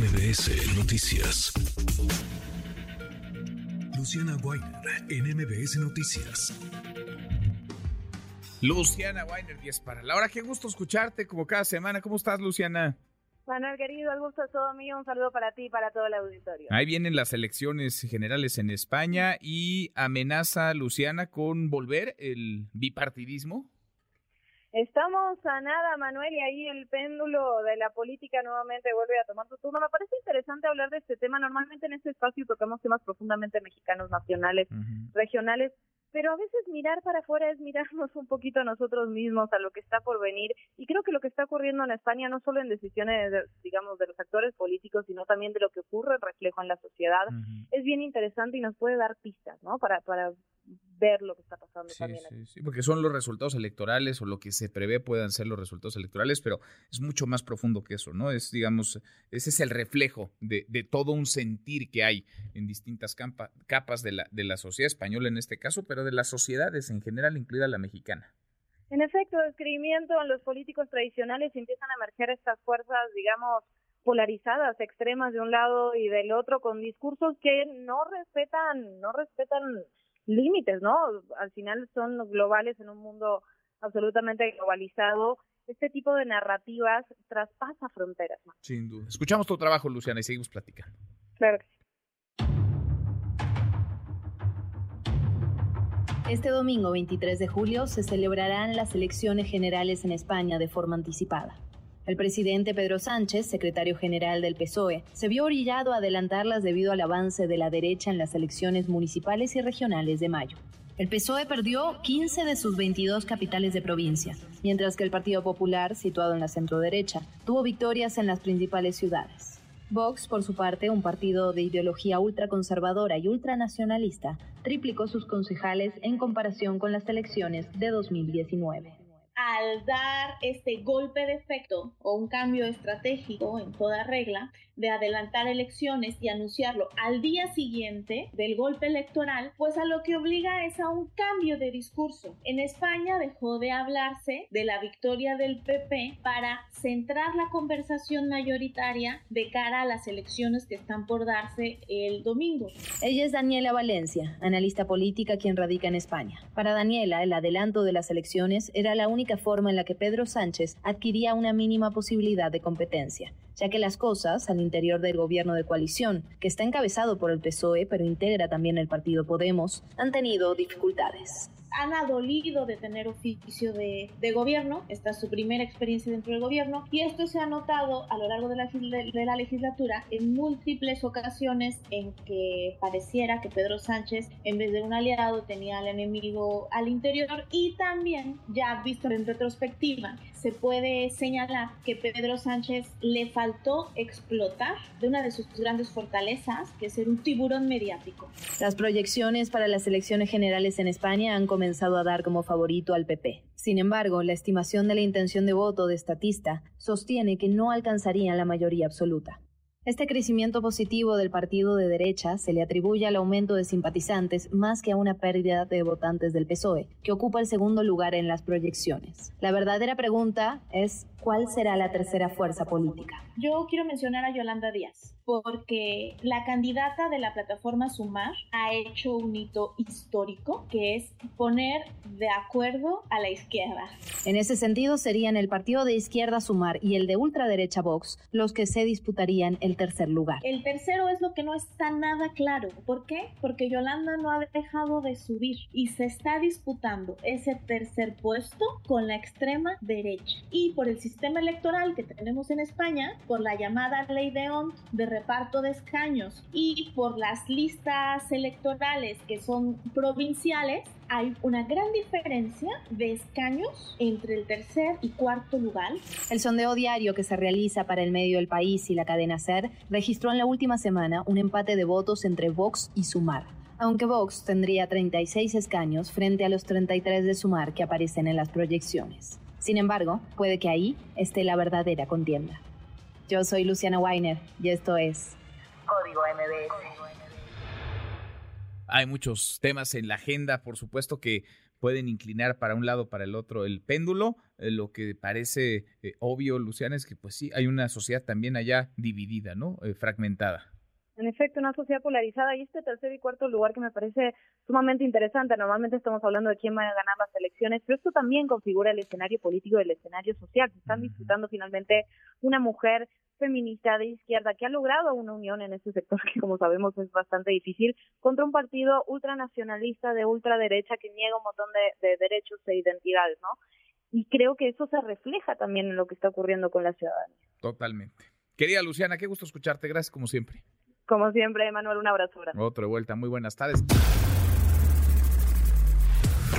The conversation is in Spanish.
MBS Noticias. Luciana Weiner en MBS Noticias. Luciana Weiner, 10 para la hora. Qué gusto escucharte como cada semana. ¿Cómo estás, Luciana? Manuel, querido, el gusto es todo mío. Un saludo para ti y para todo el auditorio. Ahí vienen las elecciones generales en España y amenaza Luciana con volver el bipartidismo. Estamos a nada, Manuel, y ahí el péndulo de la política nuevamente vuelve a tomar su turno. Me parece interesante hablar de este tema. Normalmente en este espacio tocamos temas profundamente mexicanos, nacionales, regionales, pero a veces mirar para afuera es mirarnos un poquito a nosotros mismos, a lo que está por venir. Y creo que lo que está ocurriendo en España, no solo en decisiones, digamos, de los actores políticos, sino también de lo que ocurre, reflejo en la sociedad, es bien interesante y nos puede dar pistas, ¿no? Para, para ver lo que está pasando también. Sí, sí, porque son los resultados electorales o lo que se prevé puedan ser los resultados electorales, pero es mucho más profundo que eso, ¿no? Es, digamos, ese es el reflejo de, de todo un sentir que hay en distintas capas de la, de la sociedad española en este caso, pero de las sociedades en general, incluida la mexicana. En efecto, describimiento en los políticos tradicionales empiezan a emerger estas fuerzas, digamos, polarizadas, extremas de un lado y del otro, con discursos que no respetan, no respetan límites, ¿no? Al final son globales en un mundo absolutamente globalizado. Este tipo de narrativas traspasa fronteras. Sin duda. Escuchamos tu trabajo, Luciana, y seguimos platicando. Claro que sí. Este domingo 23 de julio se celebrarán las elecciones generales en España de forma anticipada. El presidente Pedro Sánchez, secretario general del PSOE, se vio orillado a adelantarlas debido al avance de la derecha en las elecciones municipales y regionales de mayo. El PSOE perdió 15 de sus 22 capitales de provincia, mientras que el Partido Popular, situado en la centroderecha, tuvo victorias en las principales ciudades. Vox, por su parte, un partido de ideología ultraconservadora y ultranacionalista, triplicó sus concejales en comparación con las elecciones de 2019 al dar este golpe de efecto o un cambio estratégico en toda regla de adelantar elecciones y anunciarlo al día siguiente del golpe electoral, pues a lo que obliga es a un cambio de discurso. En España dejó de hablarse de la victoria del PP para centrar la conversación mayoritaria de cara a las elecciones que están por darse el domingo. Ella es Daniela Valencia, analista política quien radica en España. Para Daniela, el adelanto de las elecciones era la única forma en la que Pedro Sánchez adquiría una mínima posibilidad de competencia, ya que las cosas al interior del gobierno de coalición, que está encabezado por el PSOE pero integra también el partido Podemos, han tenido dificultades han adolido de tener oficio de, gobierno, esta es su primera experiencia dentro del gobierno, y esto se ha notado a lo largo de la, de la legislatura en múltiples ocasiones en que pareciera que Pedro Sánchez, en vez de un aliado, tenía al enemigo al interior, y también, ya visto en retrospectiva, se puede señalar que Pedro Sánchez le faltó explotar de una de sus grandes fortalezas, que es ser un tiburón mediático. Las proyecciones para las elecciones generales en España han comenzado a dar como favorito al PP. Sin embargo, la estimación de la intención de voto de Estatista sostiene que no alcanzarían la mayoría absoluta. Este crecimiento positivo del partido de derecha se le atribuye al aumento de simpatizantes más que a una pérdida de votantes del PSOE, que ocupa el segundo lugar en las proyecciones. La verdadera pregunta es ¿cuál será la tercera fuerza política? Yo quiero mencionar a Yolanda Díaz, porque la candidata de la plataforma Sumar ha hecho un hito histórico, que es poner de acuerdo a la izquierda. En ese sentido, serían el partido de izquierda Sumar y el de ultraderecha Vox los que se disputarían el tercer lugar. El tercero es lo que no está nada claro. ¿Por qué? Porque Yolanda no ha dejado de subir y se está disputando ese tercer puesto con la extrema derecha. Y por el sistema electoral que tenemos en España, por la llamada ley de ONT de reparto de escaños y por las listas electorales que son provinciales, hay una gran diferencia de escaños entre el tercer y cuarto lugar. El sondeo diario que se realiza para el medio del país y la cadena SER registró en la última semana un empate de votos entre Vox y Sumar. Aunque Vox tendría 36 escaños frente a los 33 de Sumar que aparecen en las proyecciones. Sin embargo, puede que ahí esté la verdadera contienda. Yo soy Luciana Weiner y esto es Código MBS. Hay muchos temas en la agenda, por supuesto que pueden inclinar para un lado, para el otro el péndulo. Eh, lo que parece eh, obvio, Luciana, es que pues sí, hay una sociedad también allá dividida, ¿no? fragmentada. En efecto, una sociedad polarizada y este tercer y cuarto lugar que me parece sumamente interesante. Normalmente estamos hablando de quién va a ganar las elecciones, pero esto también configura el escenario político y el escenario social. Se están disputando finalmente una mujer feminista de izquierda que ha logrado una unión en este sector que como sabemos es bastante difícil contra un partido ultranacionalista de ultraderecha que niega un montón de, de derechos e identidades, ¿no? Y creo que eso se refleja también en lo que está ocurriendo con la ciudadanía. Totalmente. Querida Luciana, qué gusto escucharte. Gracias como siempre. Como siempre, Manuel, un abrazo. Otra vuelta. Muy buenas tardes.